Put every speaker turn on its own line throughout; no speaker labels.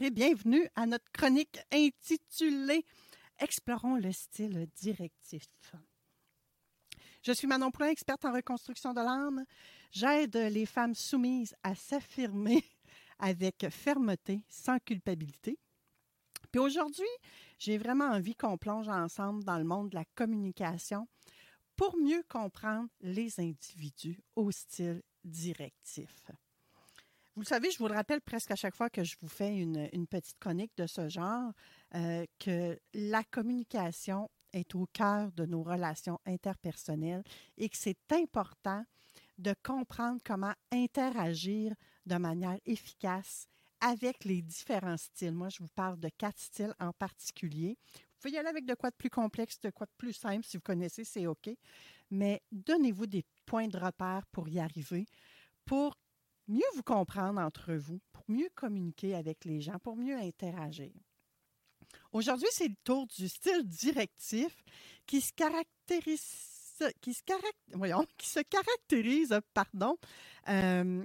Et bienvenue à notre chronique intitulée Explorons le style directif. Je suis Manon Poulain, experte en reconstruction de l'âme. J'aide les femmes soumises à s'affirmer avec fermeté, sans culpabilité. Puis aujourd'hui, j'ai vraiment envie qu'on plonge ensemble dans le monde de la communication pour mieux comprendre les individus au style directif. Vous le savez, je vous le rappelle presque à chaque fois que je vous fais une, petite chronique de ce genre, euh, que la communication est au cœur de nos relations interpersonnelles et que c'est important de comprendre comment interagir de manière efficace avec les différents styles. Moi, je vous parle de quatre styles en particulier. Vous pouvez y aller avec de quoi de plus complexe, de quoi de plus simple. Si vous connaissez, c'est OK. Mais donnez-vous des points de repère pour y arriver, pour mieux vous comprendre entre vous, pour mieux communiquer avec les gens, pour mieux interagir. Aujourd'hui, c'est le tour du style directif qui se caractérise, qui se, voyons, qui se caractérise, pardon, euh,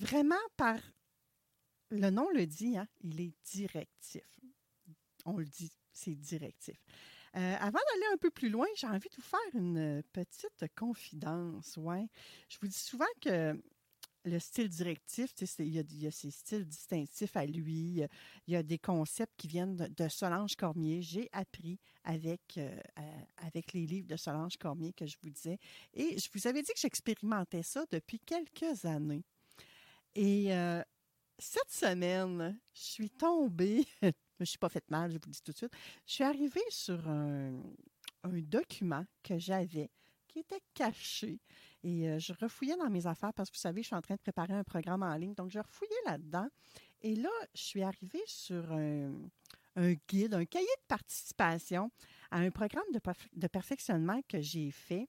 Vraiment par le nom le dit, hein, il est directif. On le dit, c'est directif. Euh, avant d'aller un peu plus loin, j'ai envie de vous faire une petite confidence. Ouais. Je vous dis souvent que le style directif, il y, a, ses styles distinctifs à lui. Il y a des concepts qui viennent de, de Solange Cormier. J'ai appris avec, euh, euh, avec les livres de Solange Cormier que je vous disais. Et je vous avais dit que j'expérimentais ça depuis quelques années. Et euh, cette semaine, je suis tombée, je ne me suis pas fait mal, je vous le dis tout de suite, je suis arrivée sur un, document que j'avais qui était caché. Et euh, je refouillais dans mes affaires parce que vous savez, je suis en train de préparer un programme en ligne. Donc, je refouillais là-dedans. Et là, je suis arrivée sur un, guide, un cahier de participation à un programme de perfectionnement que j'ai fait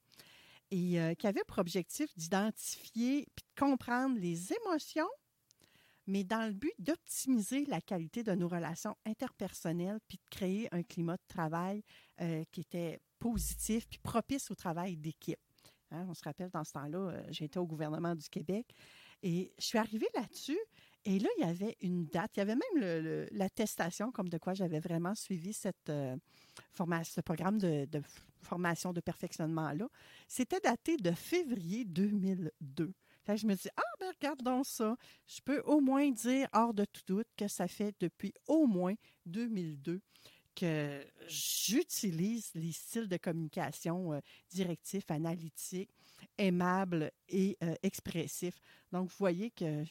et euh, qui avait pour objectif d'identifier puis de comprendre les émotions, mais dans le but d'optimiser la qualité de nos relations interpersonnelles puis de créer un climat de travail euh, qui était positif puis propice au travail d'équipe. Hein, on se rappelle, dans ce temps-là, euh, j'étais au gouvernement du Québec et je suis arrivée là-dessus et là, il y avait une date, il y avait même l'attestation comme de quoi j'avais vraiment suivi cette, euh, formation, ce programme de, formation de perfectionnement-là. C'était daté de février 2002. Fait que je me dis, ah, ben regarde ça. Je peux au moins dire, hors de tout doute, que ça fait depuis au moins 2002 que j'utilise les styles de communication euh, directifs, analytiques, aimables et euh, expressifs. Donc, vous voyez que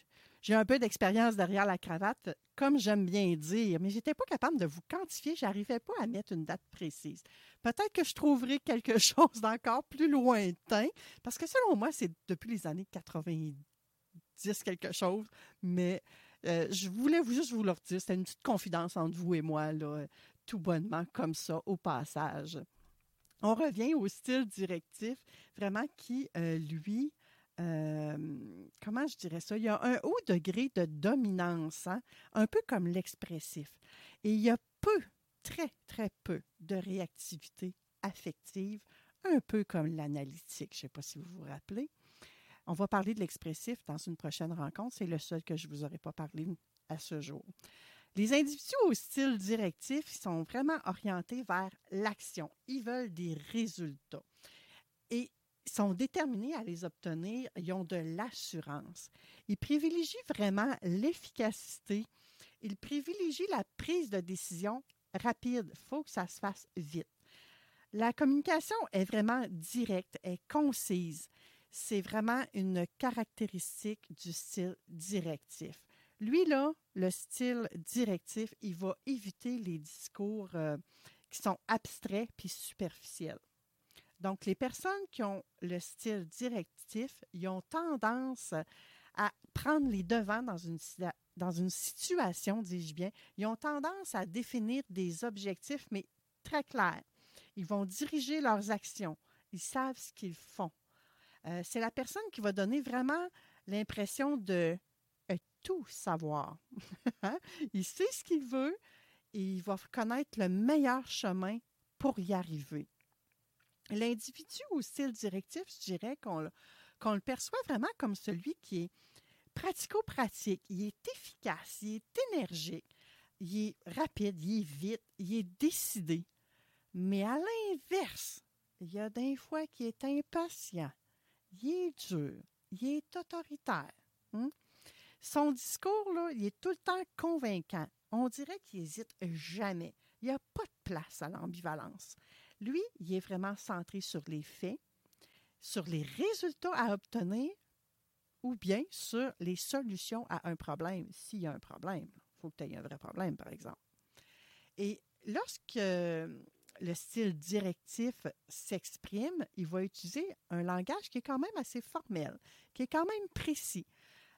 j'ai un peu d'expérience derrière la cravate, comme j'aime bien dire, mais je n'étais pas capable de vous quantifier, je n'arrivais pas à mettre une date précise. Peut-être que je trouverai quelque chose d'encore plus lointain, parce que selon moi, c'est depuis les années 90 quelque chose, mais euh, je voulais juste vous le dire, c'était une petite confidence entre vous et moi, tout bonnement, comme ça, au passage. On revient au style directif, vraiment qui, euh, lui, euh, comment je dirais ça? Il y a un haut degré de dominance, hein, un peu comme l'expressif. Et il y a peu, très, très peu de réactivité affective, un peu comme l'analytique. Je ne sais pas si vous vous rappelez. On va parler de l'expressif dans une prochaine rencontre. C'est le seul que je ne vous aurais pas parlé à ce jour. Les individus au style directif sont vraiment orientés vers l'action. Ils veulent des résultats. Et sont déterminés à les obtenir. Ils ont de l'assurance. Ils privilégient vraiment l'efficacité. Ils privilégient la prise de décision rapide. Il faut que ça se fasse vite. La communication est vraiment directe, est concise c'est vraiment une caractéristique du style directif. Lui, là, le style directif, il va éviter les discours euh, qui sont abstraits puis superficiels. Donc, les personnes qui ont le style directif, ils ont tendance à prendre les devants dans une, situation, dis-je bien. Ils ont tendance à définir des objectifs, mais très clairs. Ils vont diriger leurs actions. Ils savent ce qu'ils font. Euh, c'est la personne qui va donner vraiment l'impression de euh, tout savoir. Hein? il sait ce qu'il veut et il va connaître le meilleur chemin pour y arriver. L'individu au style directif, je dirais qu'on le perçoit vraiment comme celui qui est pratico-pratique, il est efficace, il est énergique, il est rapide, il est vite, il est décidé. Mais à l'inverse, il y a des fois qui est impatient, il est dur, il est autoritaire. Hein? Son discours, là, il est tout le temps convaincant. On dirait qu'il n'hésite jamais. Il n'y a pas de place à l'ambivalence. Lui, il est vraiment centré sur les faits, sur les résultats à obtenir ou bien sur les solutions à un problème, s'il y a un problème. Il faut que tu aies un vrai problème, par exemple. Et lorsque le style directif s'exprime, il va utiliser un langage qui est quand même assez formel, qui est quand même précis.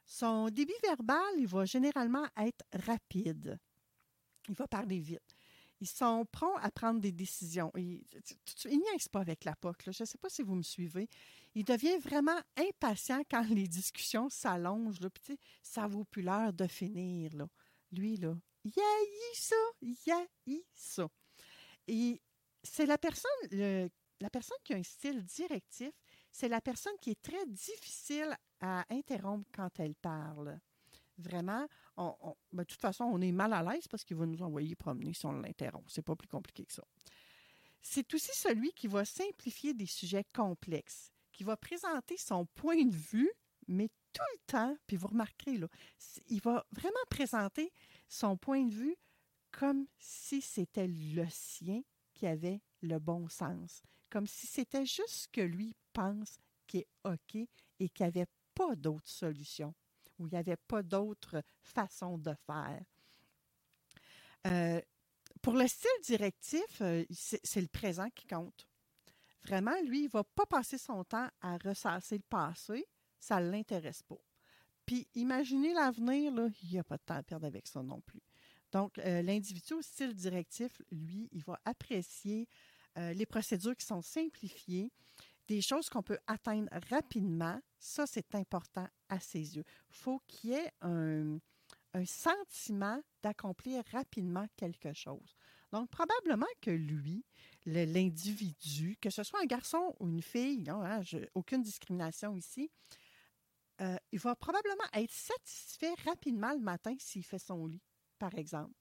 Son débit verbal, il va généralement être rapide. Il va parler vite. Ils sont prompts à prendre des décisions. Il, il niaise pas avec la POC. Je ne sais pas si vous me suivez. Il devient vraiment impatient quand les discussions s'allongent. Ça vaut plus l'heure de finir. Là. Lui, là, il ça, il ça. Et c'est la personne, la personne qui a un style directif, c'est la personne qui est très difficile à interrompre quand elle parle. Vraiment, on, ben, de toute façon, on est mal à l'aise parce qu'il va nous envoyer promener si on l'interrompt. C'est pas plus compliqué que ça. C'est aussi celui qui va simplifier des sujets complexes, qui va présenter son point de vue, mais tout le temps, puis vous remarquerez, là, il va vraiment présenter son point de vue comme si c'était le sien qui avait le bon sens, comme si c'était juste ce que lui pense qui est OK et qu'il n'y avait pas d'autre solution, ou il n'y avait pas d'autre façon de faire. Euh, pour le style directif, euh, c'est le présent qui compte. Vraiment, lui, il ne va pas passer son temps à ressasser le passé, ça ne l'intéresse pas. Puis, imaginez l'avenir, il n'y a pas de temps à perdre avec ça non plus. Donc, euh, l'individu au style directif, lui, il va apprécier les procédures qui sont simplifiées, des choses qu'on peut atteindre rapidement. Ça, c'est important à ses yeux. Il faut qu'il y ait un, sentiment d'accomplir rapidement quelque chose. Donc, probablement que lui, l'individu, que ce soit un garçon ou une fille, hein, aucune discrimination ici, euh, il va probablement être satisfait rapidement le matin s'il fait son lit par exemple.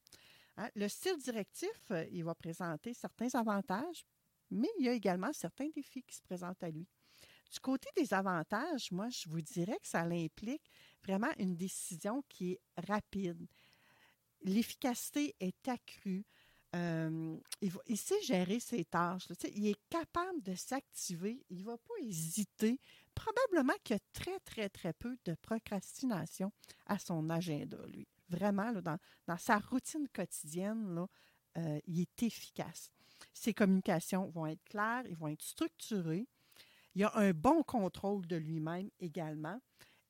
Hein, le style directif, euh, il va présenter certains avantages, mais il y a également certains défis qui se présentent à lui. Du côté des avantages, moi, je vous dirais que ça implique vraiment une décision qui est rapide. L'efficacité est accrue. Euh, il, sait gérer ses tâches. il est capable de s'activer. Il ne va pas hésiter. Probablement qu'il y a très, très, très peu de procrastination à son agenda, lui. Vraiment, dans, sa routine quotidienne, euh, il est efficace. Ses communications vont être claires, ils vont être structurées. Il a un bon contrôle de lui-même également.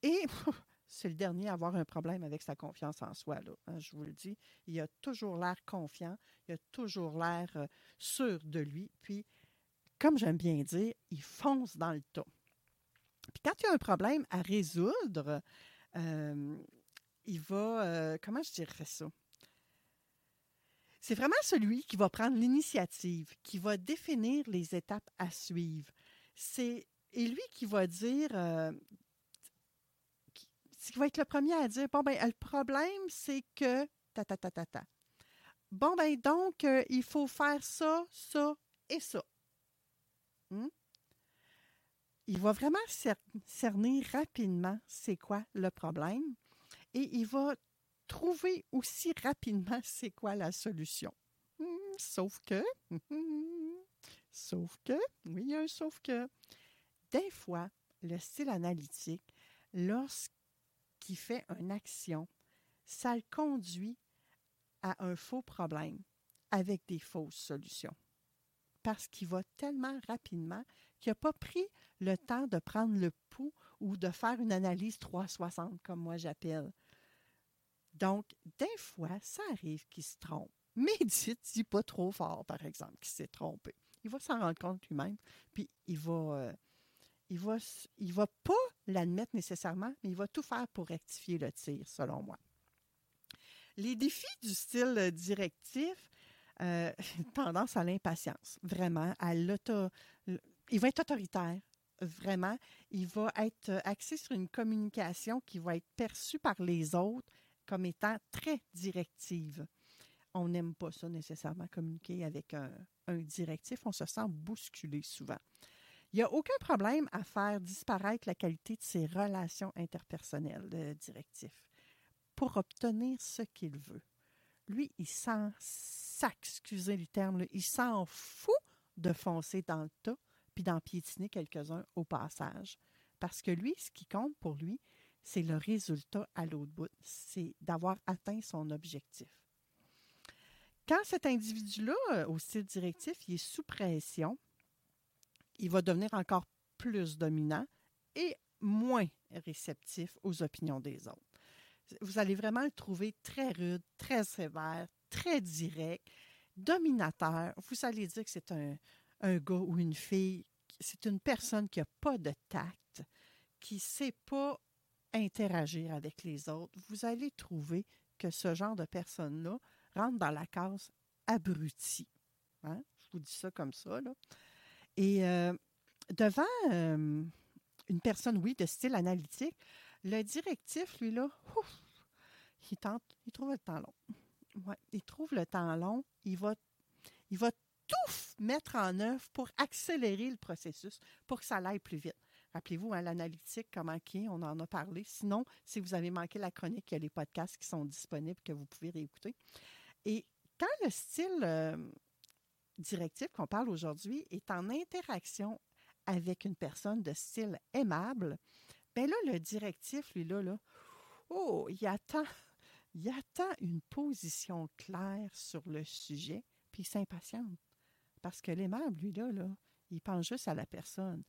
Et c'est le dernier à avoir un problème avec sa confiance en soi, hein, je vous le dis. Il a toujours l'air confiant, il a toujours l'air euh, sûr de lui. Puis, comme j'aime bien dire, il fonce dans le tas. Puis quand il y a un problème à résoudre, euh, il va, euh, comment je dirais ça? C'est vraiment celui qui va prendre l'initiative, qui va définir les étapes à suivre. C'est lui qui va dire, euh, qui, va être le premier à dire, bon ben le problème c'est que ta ta ta ta ta. Bon ben donc euh, il faut faire ça, ça et ça. Hmm? Il va vraiment cer- cerner rapidement c'est quoi le problème et il va trouver aussi rapidement c'est quoi la solution. Hmm, sauf que, sauf que, oui, un sauf que, des fois, le style analytique, lorsqu'il fait une action, ça le conduit à un faux problème avec des fausses solutions. Parce qu'il va tellement rapidement qu'il n'a pas pris le temps de prendre le pouls ou de faire une analyse 360, comme moi j'appelle. Donc, des fois, ça arrive qu'il se trompe. Mais dites-y pas trop fort, par exemple, qu'il s'est trompé. Il va s'en rendre compte lui-même, puis il va, euh, il va, il va pas l'admettre nécessairement, mais il va tout faire pour rectifier le tir, selon moi. Les défis du style euh, directif, euh, tendance à l'impatience, vraiment, à l'auto. Il va être autoritaire, vraiment. Il va être euh, axé sur une communication qui va être perçue par les autres comme étant très directive. On n'aime pas ça nécessairement, communiquer avec un, directif. On se sent bousculé souvent. Il n'y a aucun problème à faire disparaître la qualité de ses relations interpersonnelles, le directif, pour obtenir ce qu'il veut. Lui, il s'en excusez le terme, il s'en fout de foncer dans le tas puis d'en piétiner quelques-uns au passage. Parce que lui, ce qui compte pour lui, c'est le résultat à l'autre bout, c'est d'avoir atteint son objectif. Quand cet individu-là, euh, au style directif, il est sous pression, il va devenir encore plus dominant et moins réceptif aux opinions des autres. Vous allez vraiment le trouver très rude, très sévère, très direct, dominateur. Vous allez dire que c'est un, un gars ou une fille, c'est une personne qui n'a pas de tact, qui ne sait pas interagir avec les autres. Vous allez trouver que ce genre de personne-là rentre dans la case abruti. Hein? Je vous dis ça comme ça. Là. Et euh, devant une personne, oui, de style analytique, le directif, lui, là, il, tente, il trouve le temps long. Il trouve le temps long. Il va, il va tout mettre en œuvre pour accélérer le processus, pour que ça aille plus vite. Rappelez-vous, hein, l'analytique, comment qui on en a parlé. Sinon, si vous avez manqué la chronique, il y a les podcasts qui sont disponibles que vous pouvez réécouter. Et quand le style euh, directif qu'on parle aujourd'hui est en interaction avec une personne de style aimable, bien là, le directif, lui, là, là, oh, il attend, il attend une position claire sur le sujet, puis il s'impatiente. Parce que l'aimable, lui, là, là, il pense juste à la personne.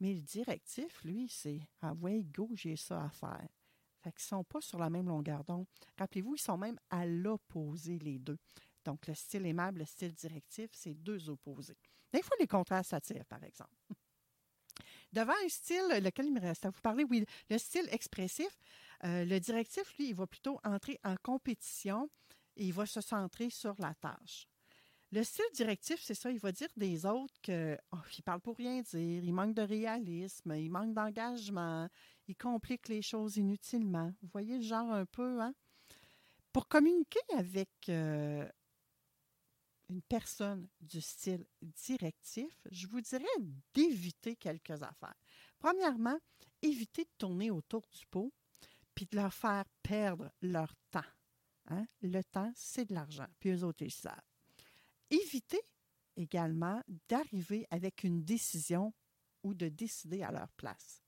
Mais le directif, lui, c'est Ah ouais, go, j'ai ça à faire. Fait qu'ils ne sont pas sur la même longueur d'onde. Rappelez-vous, ils sont même à l'opposé, les deux. Donc, le style aimable, le style directif, c'est deux opposés. Des fois, les contraires s'attirent, par exemple. Devant un style, lequel il me reste à vous parler, oui, le style expressif, euh, le directif, lui, il va plutôt entrer en compétition et il va se centrer sur la tâche. Le style directif, c'est ça, il va dire des autres que oh, parle pour rien dire, il manque de réalisme, il manque d'engagement, il complique les choses inutilement. Vous voyez le genre un peu, hein? Pour communiquer avec euh, une personne du style directif, je vous dirais d'éviter quelques affaires. Premièrement, éviter de tourner autour du pot puis de leur faire perdre leur temps. Hein? Le temps, c'est de l'argent, puis eux autres, ils savent. Évitez également d'arriver avec une décision ou de décider à leur place.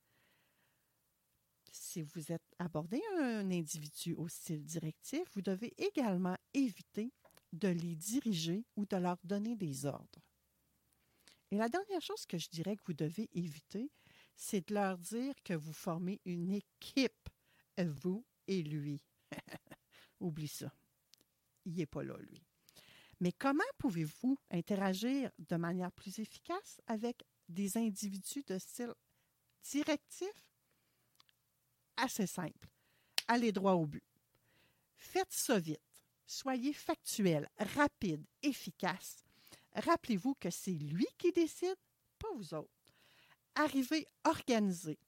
Si vous êtes abordé un individu au style directif, vous devez également éviter de les diriger ou de leur donner des ordres. Et la dernière chose que je dirais que vous devez éviter, c'est de leur dire que vous formez une équipe, vous et lui. Oublie ça. Il n'est pas là, lui. Mais comment pouvez-vous interagir de manière plus efficace avec des individus de style directif? Assez simple. Allez droit au but. Faites ça vite. Soyez factuel, rapide, efficace. Rappelez-vous que c'est lui qui décide, pas vous autres. Arrivez organisé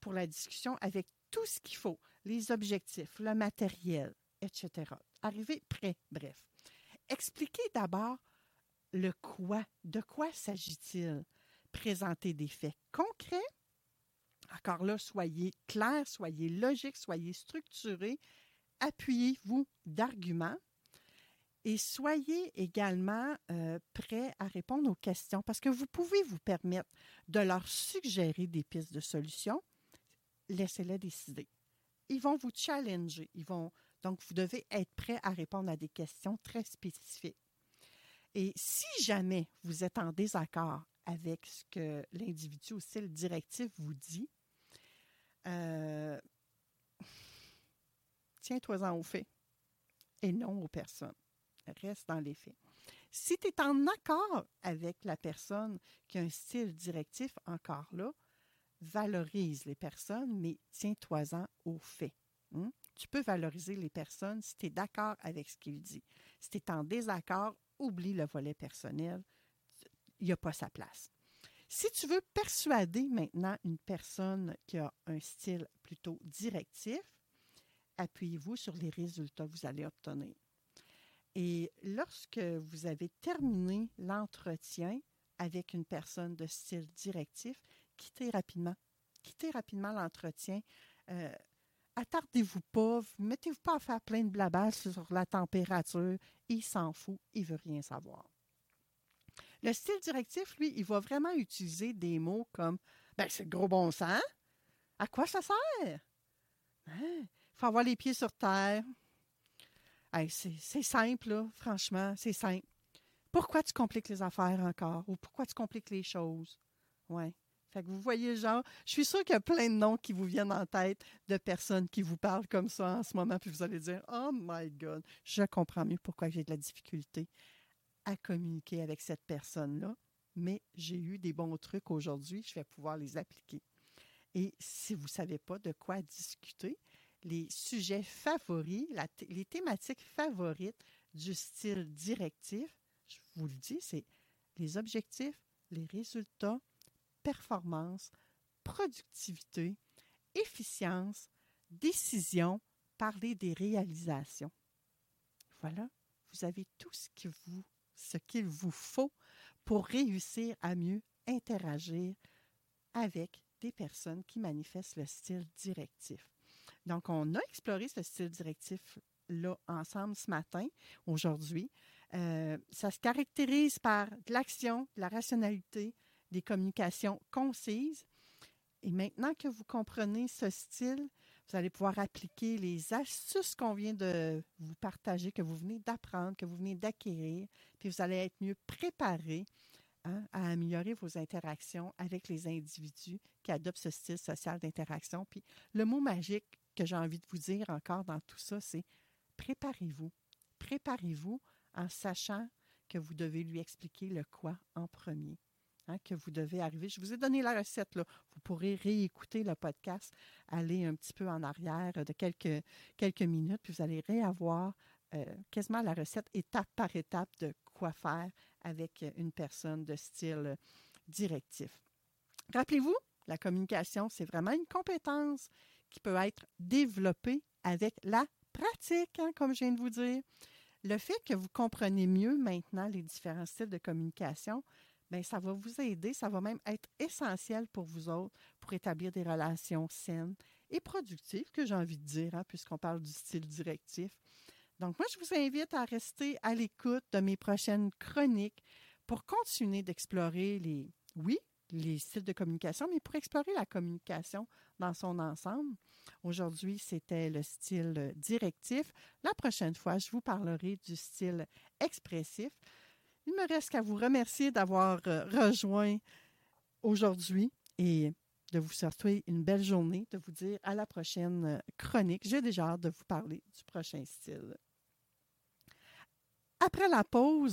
pour la discussion avec tout ce qu'il faut, les objectifs, le matériel, etc. Arrivez prêt, bref. Expliquez d'abord le quoi. De quoi s'agit-il? Présentez des faits concrets. Encore là, soyez clair, soyez logique, soyez structuré. Appuyez-vous d'arguments et soyez également euh, prêt à répondre aux questions parce que vous pouvez vous permettre de leur suggérer des pistes de solutions. Laissez-les décider. Ils vont vous challenger. Ils vont, donc, vous devez être prêt à répondre à des questions très spécifiques. Et si jamais vous êtes en désaccord avec ce que l'individu au style directif vous dit, euh, tiens-toi-en aux faits et non aux personnes reste dans les faits. Si tu es en accord avec la personne qui a un style directif, encore là, valorise les personnes, mais tiens-toi-en aux faits. Hein? Tu peux valoriser les personnes si tu es d'accord avec ce qu'il dit. Si tu es en désaccord, oublie le volet personnel. Il n'y a pas sa place. Si tu veux persuader maintenant une personne qui a un style plutôt directif, appuyez-vous sur les résultats que vous allez obtenir. Et lorsque vous avez terminé l'entretien avec une personne de style directif, quittez rapidement. Quittez rapidement l'entretien. Euh, attardez-vous pas, mettez-vous pas à faire plein de blabas sur la température. Il s'en fout, il veut rien savoir. Le style directif, lui, il va vraiment utiliser des mots comme ben, c'est gros bon sens. À quoi ça sert? Il hein? faut avoir les pieds sur terre c'est simple, franchement, c'est simple. Pourquoi tu compliques les affaires encore? Ou pourquoi tu compliques les choses? Ouais. Fait que vous voyez, genre, je suis sûre qu'il y a plein de noms qui vous viennent en tête de personnes qui vous parlent comme ça en ce moment, puis vous allez dire Oh my God, je comprends mieux pourquoi j'ai de la difficulté à communiquer avec cette personne-là, mais j'ai eu des bons trucs aujourd'hui, je vais pouvoir les appliquer. Et si vous ne savez pas de quoi discuter, les sujets favoris, les thématiques favorites du style directif, je vous le dis, c'est les objectifs, les résultats, performance, productivité, efficience, décision, parler des réalisations. Voilà, vous avez tout ce qu'il vous, faut pour réussir à mieux interagir avec des personnes qui manifestent le style directif. Donc, on a exploré ce style directif-là ensemble ce matin, aujourd'hui. Euh, ça se caractérise par de l'action, de la rationalité, des communications concises. Et maintenant que vous comprenez ce style, vous allez pouvoir appliquer les astuces qu'on vient de vous partager, que vous venez d'apprendre, que vous venez d'acquérir, puis vous allez être mieux préparé hein, à améliorer vos interactions avec les individus qui adoptent ce style social d'interaction. Puis le mot magique que j'ai envie de vous dire encore dans tout ça, c'est préparez-vous. Préparez-vous en sachant que vous devez lui expliquer le quoi en premier. Hein, que vous devez arriver. Je vous ai donné la recette. Là. Vous pourrez réécouter le podcast, aller un petit peu en arrière de quelques, quelques minutes, puis vous allez réavoir euh, quasiment la recette étape par étape de quoi faire avec une personne de style directif. Rappelez-vous, la communication, c'est vraiment une compétence qui peut être développé avec la pratique, hein, comme je viens de vous dire. Le fait que vous comprenez mieux maintenant les différents styles de communication, bien, ça va vous aider, ça va même être essentiel pour vous autres pour établir des relations saines et productives, que j'ai envie de dire, hein, puisqu'on parle du style directif. Donc, moi, je vous invite à rester à l'écoute de mes prochaines chroniques pour continuer d'explorer les, oui, les styles de communication, mais pour explorer la communication dans son ensemble. Aujourd'hui, c'était le style directif. La prochaine fois, je vous parlerai du style expressif. Il me reste qu'à vous remercier d'avoir euh, rejoint aujourd'hui et de vous souhaiter une belle journée, de vous dire à la prochaine euh, chronique. J'ai déjà hâte de vous parler du prochain style. Après la pause,